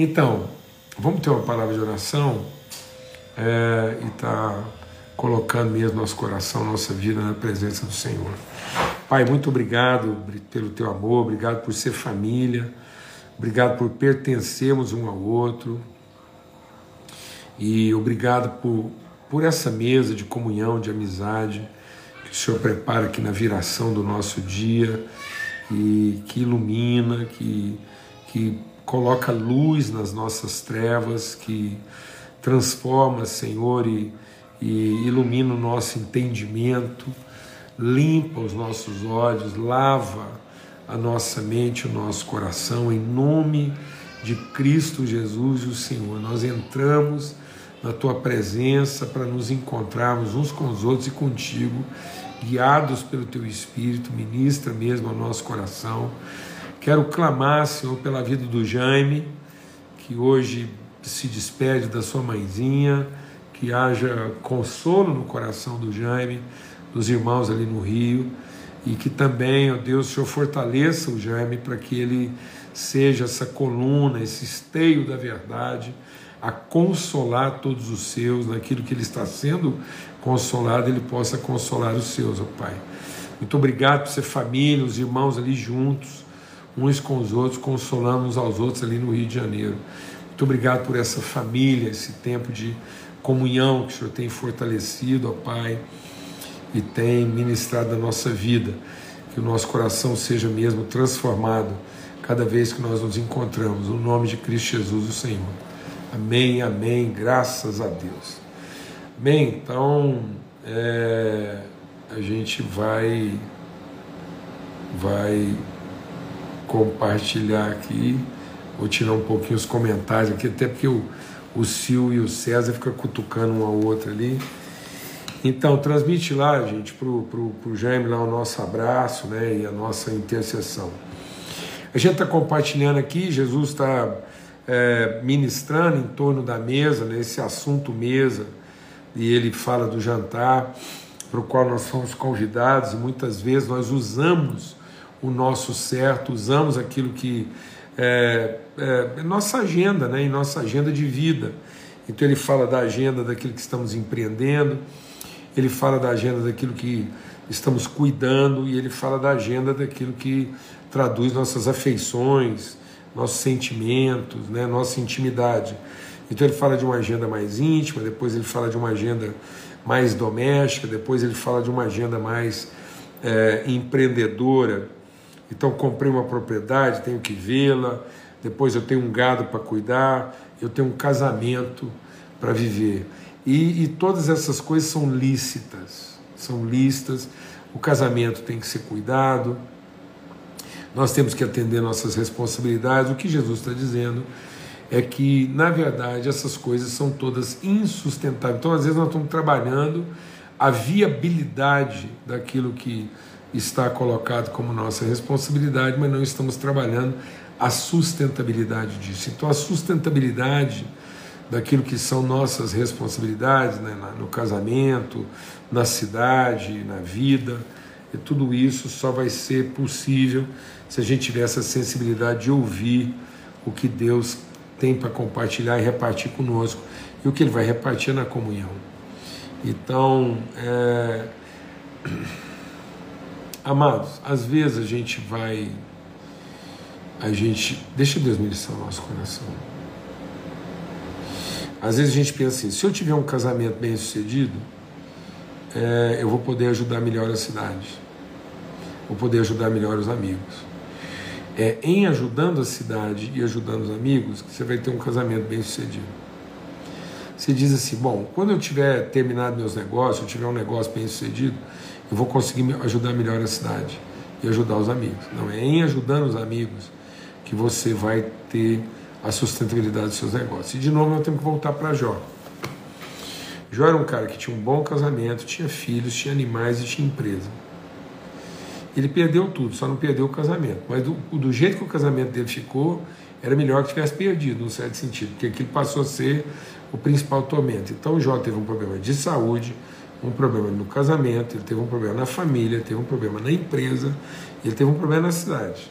Então, vamos ter uma palavra de oração é, e tá colocando mesmo nosso coração, nossa vida na presença do Senhor. Pai, muito obrigado pelo teu amor, obrigado por ser família, obrigado por pertencermos um ao outro e obrigado por, por essa mesa de comunhão, de amizade que o Senhor prepara aqui na viração do nosso dia e que ilumina, que, que coloca luz nas nossas trevas, que transforma, Senhor, e, e ilumina o nosso entendimento limpa os nossos olhos, lava a nossa mente, o nosso coração, em nome de Cristo Jesus, o Senhor. Nós entramos na tua presença para nos encontrarmos uns com os outros e contigo, guiados pelo teu Espírito, ministra mesmo ao nosso coração. Quero clamar, Senhor, pela vida do Jaime, que hoje se despede da sua mãezinha, que haja consolo no coração do Jaime dos irmãos ali no Rio e que também, ó Deus, o Senhor fortaleça o Jaime para que ele seja essa coluna, esse esteio da verdade, a consolar todos os seus, naquilo que ele está sendo consolado, ele possa consolar os seus, ó Pai. Muito obrigado por ser família, os irmãos ali juntos, uns com os outros, consolando aos outros ali no Rio de Janeiro. Muito obrigado por essa família, esse tempo de comunhão que o Senhor tem fortalecido, ó Pai e tem ministrado a nossa vida. Que o nosso coração seja mesmo transformado cada vez que nós nos encontramos. No nome de Cristo Jesus, o Senhor. Amém, amém. Graças a Deus. Bem, então é, a gente vai vai compartilhar aqui. Vou tirar um pouquinho os comentários aqui, até porque o, o Sil e o César ficam cutucando um ao outro ali. Então, transmite lá, gente, para o Jaime lá o nosso abraço né, e a nossa intercessão. A gente está compartilhando aqui, Jesus está é, ministrando em torno da mesa, né, assunto mesa, e ele fala do jantar para o qual nós fomos convidados, e muitas vezes nós usamos o nosso certo, usamos aquilo que é, é nossa agenda, né, em nossa agenda de vida. Então ele fala da agenda daquilo que estamos empreendendo, ele fala da agenda daquilo que estamos cuidando e ele fala da agenda daquilo que traduz nossas afeições, nossos sentimentos, né, nossa intimidade. Então ele fala de uma agenda mais íntima, depois ele fala de uma agenda mais doméstica, depois ele fala de uma agenda mais é, empreendedora. Então comprei uma propriedade, tenho que vê-la, depois eu tenho um gado para cuidar, eu tenho um casamento para viver. E, e todas essas coisas são lícitas, são lícitas. O casamento tem que ser cuidado, nós temos que atender nossas responsabilidades. O que Jesus está dizendo é que, na verdade, essas coisas são todas insustentáveis. Então, às vezes, nós estamos trabalhando a viabilidade daquilo que está colocado como nossa responsabilidade, mas não estamos trabalhando a sustentabilidade disso. Então, a sustentabilidade daquilo que são nossas responsabilidades né, no casamento, na cidade, na vida. E tudo isso só vai ser possível se a gente tiver essa sensibilidade de ouvir o que Deus tem para compartilhar e repartir conosco. E o que Ele vai repartir na comunhão. Então, é... amados, às vezes a gente vai. A gente. Deixa Deus ministrar o nosso coração. Às vezes a gente pensa assim: se eu tiver um casamento bem sucedido, é, eu vou poder ajudar melhor a cidade, vou poder ajudar melhor os amigos. É em ajudando a cidade e ajudando os amigos que você vai ter um casamento bem sucedido. Você diz assim: bom, quando eu tiver terminado meus negócios, eu tiver um negócio bem sucedido, eu vou conseguir ajudar melhor a cidade e ajudar os amigos. Não, é em ajudando os amigos que você vai ter a sustentabilidade dos seus negócios. E de novo nós temos que voltar para Jó. Jó era um cara que tinha um bom casamento, tinha filhos, tinha animais e tinha empresa. Ele perdeu tudo, só não perdeu o casamento. Mas do, do jeito que o casamento dele ficou, era melhor que tivesse perdido, num certo sentido, porque aquilo passou a ser o principal tormento. Então Jó teve um problema de saúde, um problema no casamento, ele teve um problema na família, teve um problema na empresa, ele teve um problema na cidade.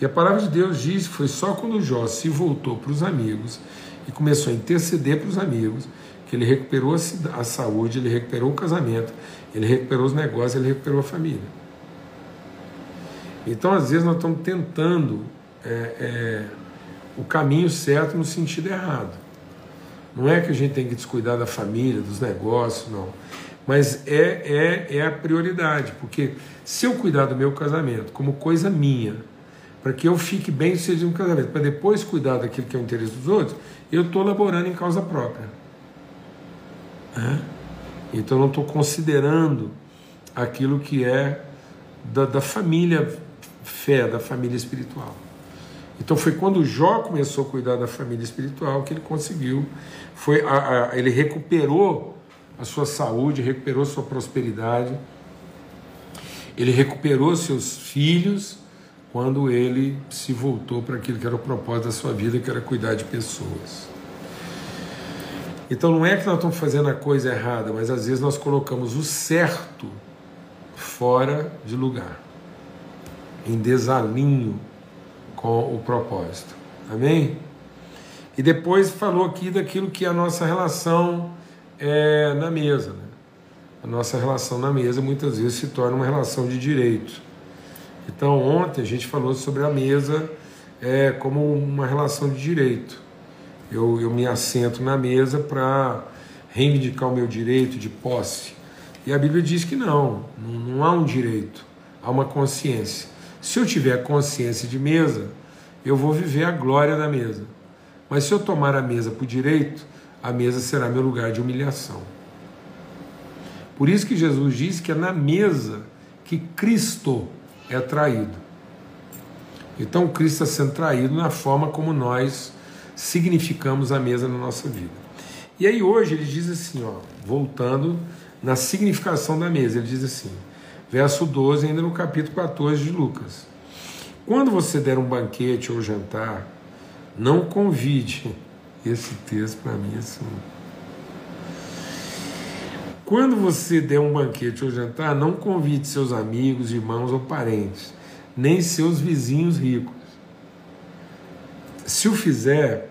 E a palavra de Deus diz que foi só quando Jó se voltou para os amigos e começou a interceder para os amigos que ele recuperou a saúde, ele recuperou o casamento, ele recuperou os negócios, ele recuperou a família. Então, às vezes, nós estamos tentando é, é, o caminho certo no sentido errado. Não é que a gente tem que descuidar da família, dos negócios, não. Mas é, é, é a prioridade, porque se eu cuidar do meu casamento como coisa minha, para que eu fique bem sucedido no casamento, para depois cuidar daquilo que é o interesse dos outros, eu estou laborando em causa própria. É? Então não estou considerando aquilo que é da, da família fé, da família espiritual. Então foi quando Jó começou a cuidar da família espiritual que ele conseguiu, foi a, a, ele recuperou a sua saúde, recuperou sua prosperidade, ele recuperou seus filhos quando ele se voltou para aquilo que era o propósito da sua vida, que era cuidar de pessoas. Então não é que nós estamos fazendo a coisa errada, mas às vezes nós colocamos o certo fora de lugar, em desalinho com o propósito. Amém? E depois falou aqui daquilo que é a nossa relação é, na mesa. Né? A nossa relação na mesa muitas vezes se torna uma relação de direito. Então ontem a gente falou sobre a mesa é, como uma relação de direito eu, eu me assento na mesa para reivindicar o meu direito de posse. E a Bíblia diz que não, não há um direito, há uma consciência. Se eu tiver consciência de mesa, eu vou viver a glória da mesa. Mas se eu tomar a mesa por direito, a mesa será meu lugar de humilhação. Por isso que Jesus diz que é na mesa que Cristo é traído. Então Cristo está sendo traído na forma como nós significamos a mesa na nossa vida. E aí hoje ele diz assim, ó, voltando na significação da mesa, ele diz assim, verso 12, ainda no capítulo 14 de Lucas. Quando você der um banquete ou jantar, não convide. Esse texto para mim é assim. Quando você der um banquete ou jantar, não convide seus amigos, irmãos ou parentes, nem seus vizinhos ricos se o fizer,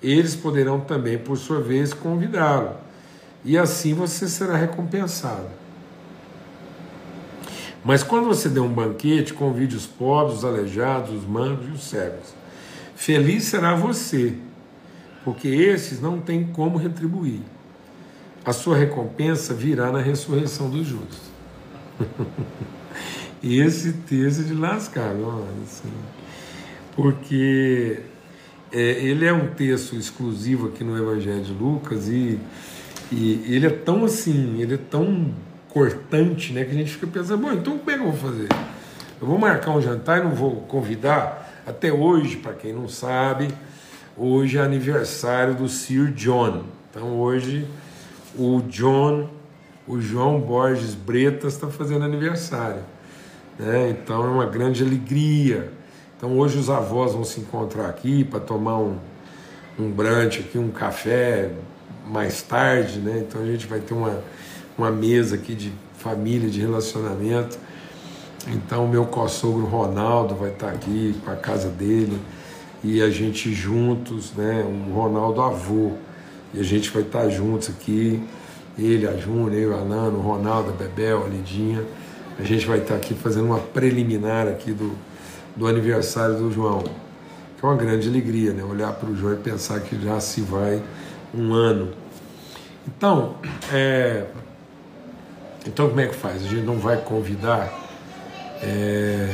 eles poderão também, por sua vez, convidá-lo, e assim você será recompensado. Mas quando você der um banquete, convide os pobres, os aleijados, os mancos e os cegos. Feliz será você, porque esses não têm como retribuir. A sua recompensa virá na ressurreição dos justos. esse texto é de lascar, assim, porque é, ele é um texto exclusivo aqui no Evangelho de Lucas e, e ele é tão assim, ele é tão cortante, né, que a gente fica pensando, bom, então como é que eu vou fazer? Eu vou marcar um jantar e não vou convidar? Até hoje, para quem não sabe, hoje é aniversário do Sir John. Então hoje o John, o João Borges Bretas está fazendo aniversário. Né? Então é uma grande alegria então hoje os avós vão se encontrar aqui para tomar um, um brunch aqui, um café mais tarde, né? Então a gente vai ter uma, uma mesa aqui de família, de relacionamento. Então meu co-sogro Ronaldo vai estar aqui com a casa dele e a gente juntos, né? Um Ronaldo avô. E a gente vai estar juntos aqui, ele, a Júnia, eu, a Nano, o Ronaldo, a Bebel, a Lidinha. A gente vai estar aqui fazendo uma preliminar aqui do, do aniversário do João. Que é uma grande alegria, né? Olhar para o João e pensar que já se vai um ano. Então, é... então como é que faz? A gente não vai convidar. É...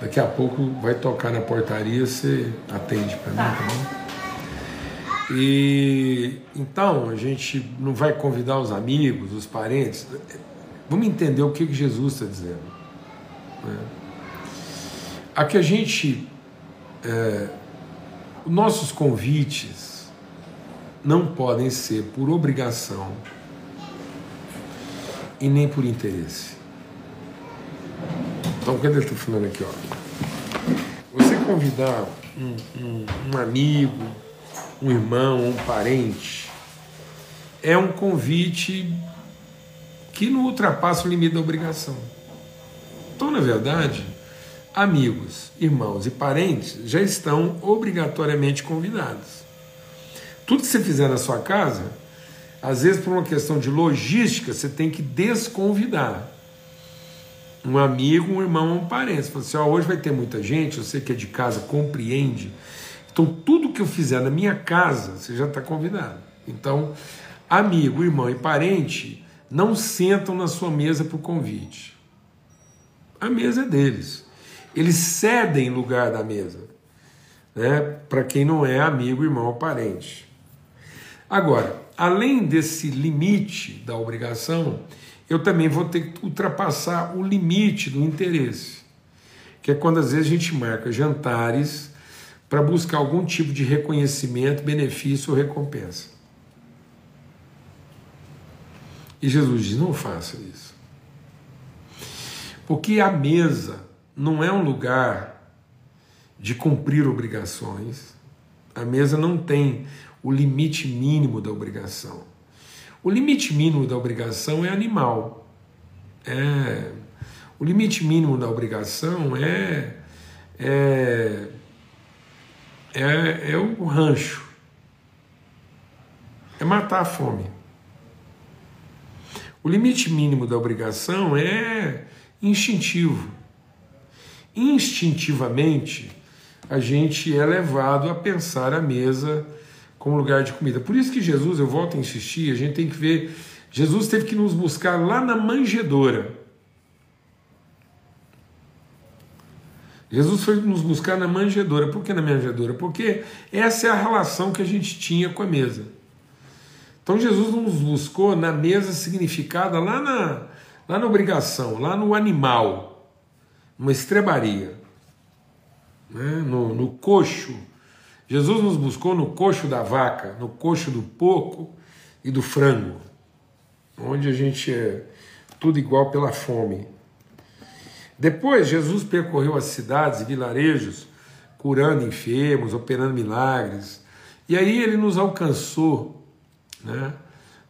Daqui a pouco vai tocar na portaria, você atende para mim, tá bom? E então a gente não vai convidar os amigos, os parentes. Vamos entender o que, que Jesus está dizendo. Né? a que a gente. É, nossos convites não podem ser por obrigação e nem por interesse. Então, quando ele está falando aqui, ó, você convidar um, um, um amigo, um irmão, um parente, é um convite que não ultrapassa o limite da obrigação. Então, na verdade, amigos, irmãos e parentes já estão obrigatoriamente convidados. Tudo que você fizer na sua casa, às vezes por uma questão de logística, você tem que desconvidar um amigo, um irmão, um parente. Você fala assim, ó, hoje vai ter muita gente, você que é de casa compreende. Então tudo que eu fizer na minha casa, você já está convidado. Então, amigo, irmão e parente não sentam na sua mesa por convite. A mesa é deles. Eles cedem lugar da mesa, né? Para quem não é amigo, irmão ou parente. Agora, além desse limite da obrigação, eu também vou ter que ultrapassar o limite do interesse, que é quando às vezes a gente marca jantares para buscar algum tipo de reconhecimento, benefício ou recompensa. E Jesus diz: não faça isso. Porque a mesa não é um lugar de cumprir obrigações, a mesa não tem o limite mínimo da obrigação. O limite mínimo da obrigação é animal. É, o limite mínimo da obrigação é, é, é, é o rancho. É matar a fome. O limite mínimo da obrigação é instintivo. Instintivamente, a gente é levado a pensar a mesa como lugar de comida. Por isso que Jesus, eu volto a insistir, a gente tem que ver, Jesus teve que nos buscar lá na manjedoura. Jesus foi nos buscar na manjedoura. Por que na manjedoura? Porque essa é a relação que a gente tinha com a mesa. Então Jesus nos buscou na mesa significada lá na, lá na obrigação, lá no animal, numa estrebaria, né? no, no coxo Jesus nos buscou no coxo da vaca, no coxo do porco e do frango, onde a gente é tudo igual pela fome. Depois, Jesus percorreu as cidades e vilarejos, curando enfermos, operando milagres. E aí ele nos alcançou né,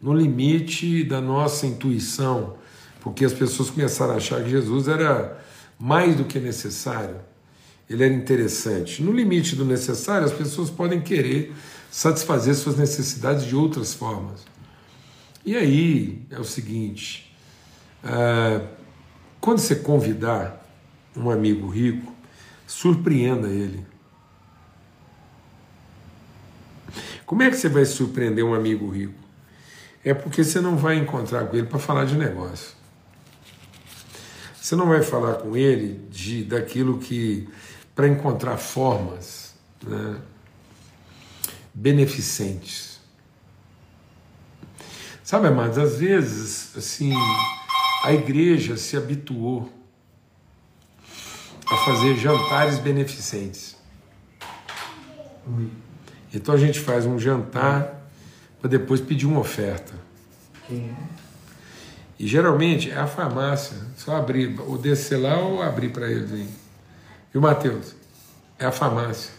no limite da nossa intuição, porque as pessoas começaram a achar que Jesus era mais do que necessário ele era interessante. No limite do necessário, as pessoas podem querer satisfazer suas necessidades de outras formas. E aí é o seguinte: uh, quando você convidar um amigo rico, surpreenda ele. Como é que você vai surpreender um amigo rico? É porque você não vai encontrar com ele para falar de negócio. Você não vai falar com ele de daquilo que para encontrar formas né, beneficentes. Sabe, amados, às vezes, assim, a igreja se habituou a fazer jantares beneficentes. Então a gente faz um jantar para depois pedir uma oferta. E geralmente é a farmácia, só abrir, ou descer lá ou abrir para eles aí. E o Mateus? É a farmácia.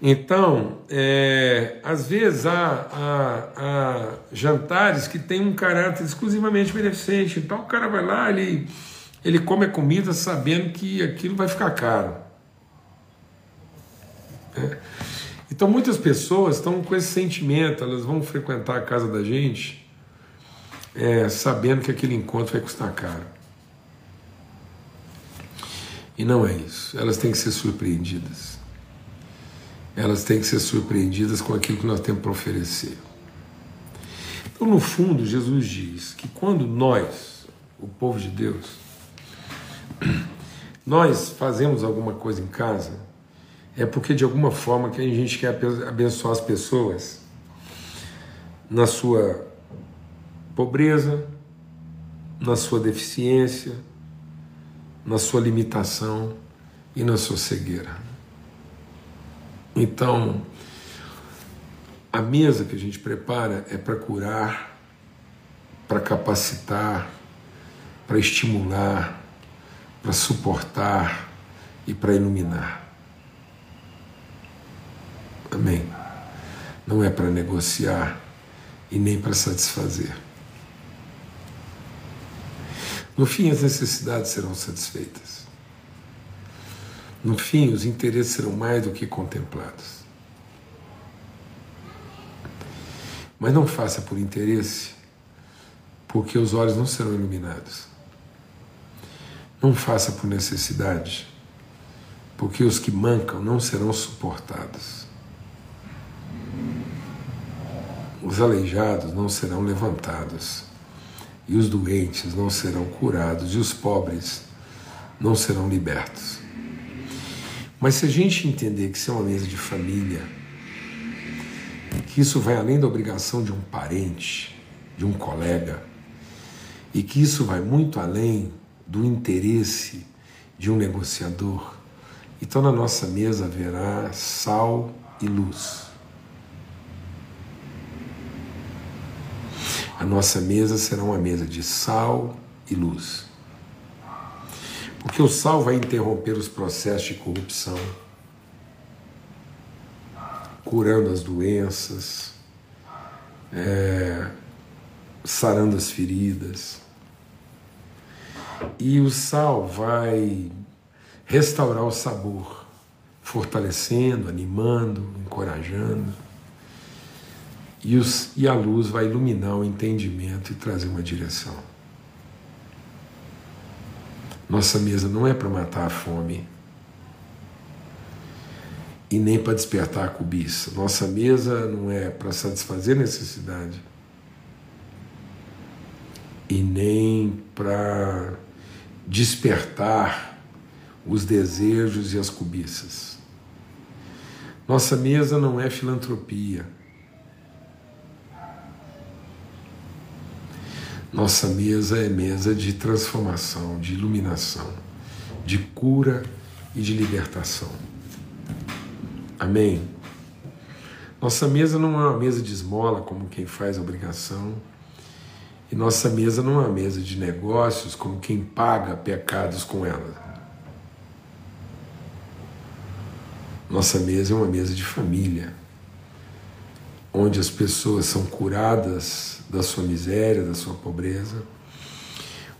Então, é, às vezes há, há, há, jantares que têm um caráter exclusivamente beneficente. Então o cara vai lá, ele, ele come a comida sabendo que aquilo vai ficar caro. É. Então muitas pessoas estão com esse sentimento, elas vão frequentar a casa da gente é, sabendo que aquele encontro vai custar caro. E não é isso. Elas têm que ser surpreendidas. Elas têm que ser surpreendidas com aquilo que nós temos para oferecer. Então, no fundo, Jesus diz que quando nós, o povo de Deus, nós fazemos alguma coisa em casa, é porque de alguma forma que a gente quer abençoar as pessoas na sua pobreza, na sua deficiência, na sua limitação e na sua cegueira. Então, a mesa que a gente prepara é para curar, para capacitar, para estimular, para suportar e para iluminar. Amém. Não é para negociar e nem para satisfazer. No fim, as necessidades serão satisfeitas. No fim, os interesses serão mais do que contemplados. Mas não faça por interesse, porque os olhos não serão iluminados. Não faça por necessidade, porque os que mancam não serão suportados. Os aleijados não serão levantados, e os doentes não serão curados, e os pobres não serão libertos. Mas se a gente entender que isso é uma mesa de família, que isso vai além da obrigação de um parente, de um colega, e que isso vai muito além do interesse de um negociador, então na nossa mesa haverá sal e luz. A nossa mesa será uma mesa de sal e luz. Porque o sal vai interromper os processos de corrupção, curando as doenças, é, sarando as feridas. E o sal vai restaurar o sabor, fortalecendo, animando, encorajando. E, os, e a luz vai iluminar o entendimento e trazer uma direção. Nossa mesa não é para matar a fome e nem para despertar a cobiça. Nossa mesa não é para satisfazer necessidade e nem para despertar os desejos e as cobiças. Nossa mesa não é filantropia. Nossa mesa é mesa de transformação, de iluminação, de cura e de libertação. Amém? Nossa mesa não é uma mesa de esmola, como quem faz obrigação. E nossa mesa não é uma mesa de negócios, como quem paga pecados com ela. Nossa mesa é uma mesa de família, onde as pessoas são curadas da sua miséria, da sua pobreza,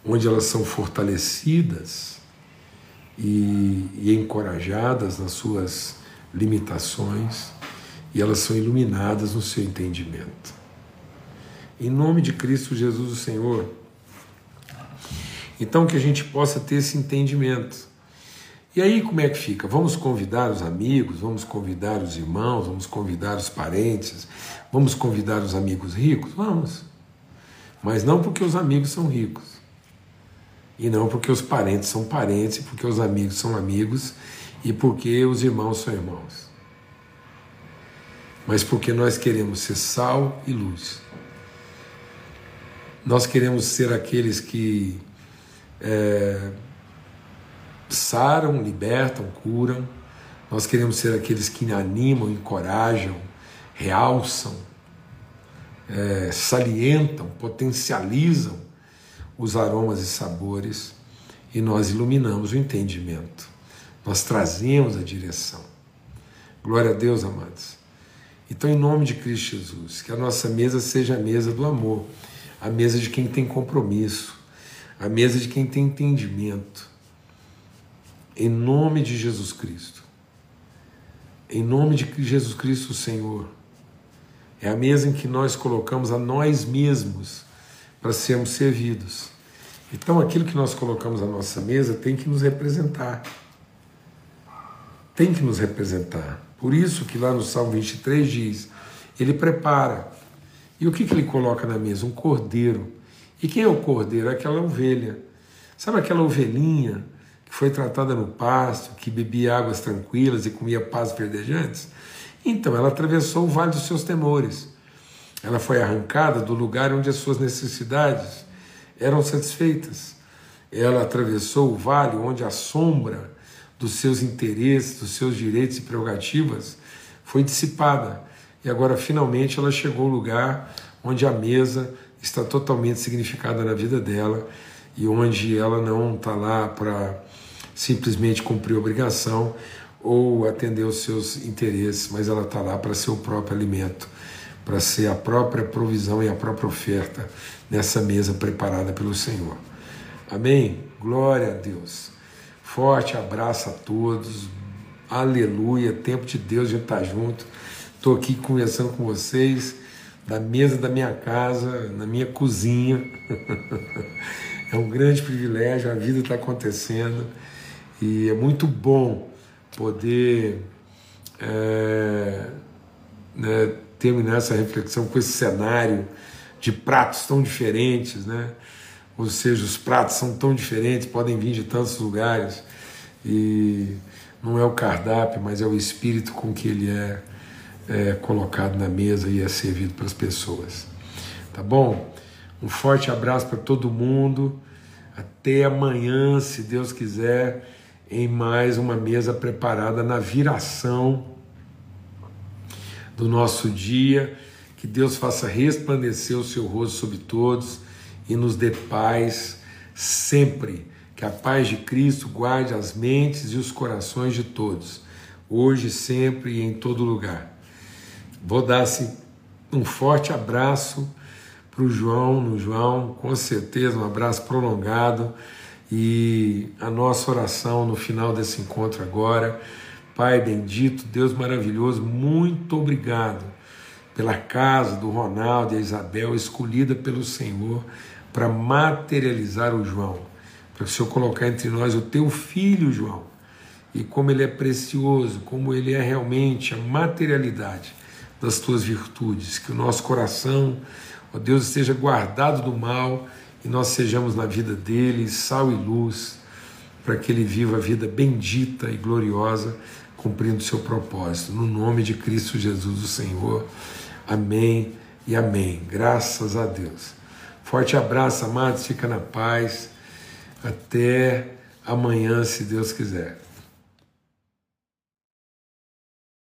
onde elas são fortalecidas e, e encorajadas nas suas limitações e elas são iluminadas no seu entendimento. Em nome de Cristo Jesus, o Senhor. Então, que a gente possa ter esse entendimento. E aí, como é que fica? Vamos convidar os amigos, vamos convidar os irmãos, vamos convidar os parentes, Vamos convidar os amigos ricos? Vamos. Mas não porque os amigos são ricos. E não porque os parentes são parentes, porque os amigos são amigos e porque os irmãos são irmãos. Mas porque nós queremos ser sal e luz. Nós queremos ser aqueles que é, saram, libertam, curam. Nós queremos ser aqueles que animam, encorajam, realçam, é, salientam, potencializam os aromas e sabores e nós iluminamos o entendimento, nós trazemos a direção. Glória a Deus, amados. Então, em nome de Cristo Jesus, que a nossa mesa seja a mesa do amor, a mesa de quem tem compromisso, a mesa de quem tem entendimento. Em nome de Jesus Cristo. Em nome de Jesus Cristo, Senhor é a mesa em que nós colocamos a nós mesmos para sermos servidos. Então, aquilo que nós colocamos à nossa mesa tem que nos representar. Tem que nos representar. Por isso que lá no Salmo 23 diz: Ele prepara. E o que, que ele coloca na mesa? Um cordeiro. E quem é o cordeiro? Aquela ovelha. Sabe aquela ovelhinha que foi tratada no pasto, que bebia águas tranquilas e comia paz verdejantes? Então ela atravessou o vale dos seus temores. Ela foi arrancada do lugar onde as suas necessidades eram satisfeitas. Ela atravessou o vale onde a sombra dos seus interesses, dos seus direitos e prerrogativas foi dissipada. E agora finalmente ela chegou ao lugar onde a mesa está totalmente significada na vida dela e onde ela não está lá para simplesmente cumprir obrigação, ou atender os seus interesses, mas ela está lá para ser o próprio alimento, para ser a própria provisão e a própria oferta nessa mesa preparada pelo Senhor. Amém? Glória a Deus. Forte abraço a todos. Aleluia. Tempo de Deus, a gente tá junto. Estou aqui conversando com vocês da mesa da minha casa, na minha cozinha. é um grande privilégio, a vida está acontecendo e é muito bom poder é, né, terminar essa reflexão com esse cenário de pratos tão diferentes, né? Ou seja, os pratos são tão diferentes, podem vir de tantos lugares e não é o cardápio, mas é o espírito com que ele é, é colocado na mesa e é servido para as pessoas. Tá bom? Um forte abraço para todo mundo. Até amanhã, se Deus quiser, em mais uma mesa preparada na viração do nosso dia. Que Deus faça resplandecer o seu rosto sobre todos e nos dê paz sempre. Que a paz de Cristo guarde as mentes e os corações de todos, hoje, sempre e em todo lugar. Vou dar assim, um forte abraço para o João, no João, com certeza, um abraço prolongado e a nossa oração no final desse encontro agora. Pai bendito, Deus maravilhoso, muito obrigado pela casa do Ronaldo e a Isabel escolhida pelo Senhor para materializar o João, para o Senhor colocar entre nós o teu filho, João, e como ele é precioso, como ele é realmente a materialidade das tuas virtudes, que o nosso coração, ó Deus, esteja guardado do mal e nós sejamos na vida dele sal e luz, para que ele viva a vida bendita e gloriosa, cumprindo o seu propósito. No nome de Cristo Jesus, o Senhor. Amém e amém. Graças a Deus. Forte abraço, amados. Fica na paz. Até amanhã, se Deus quiser.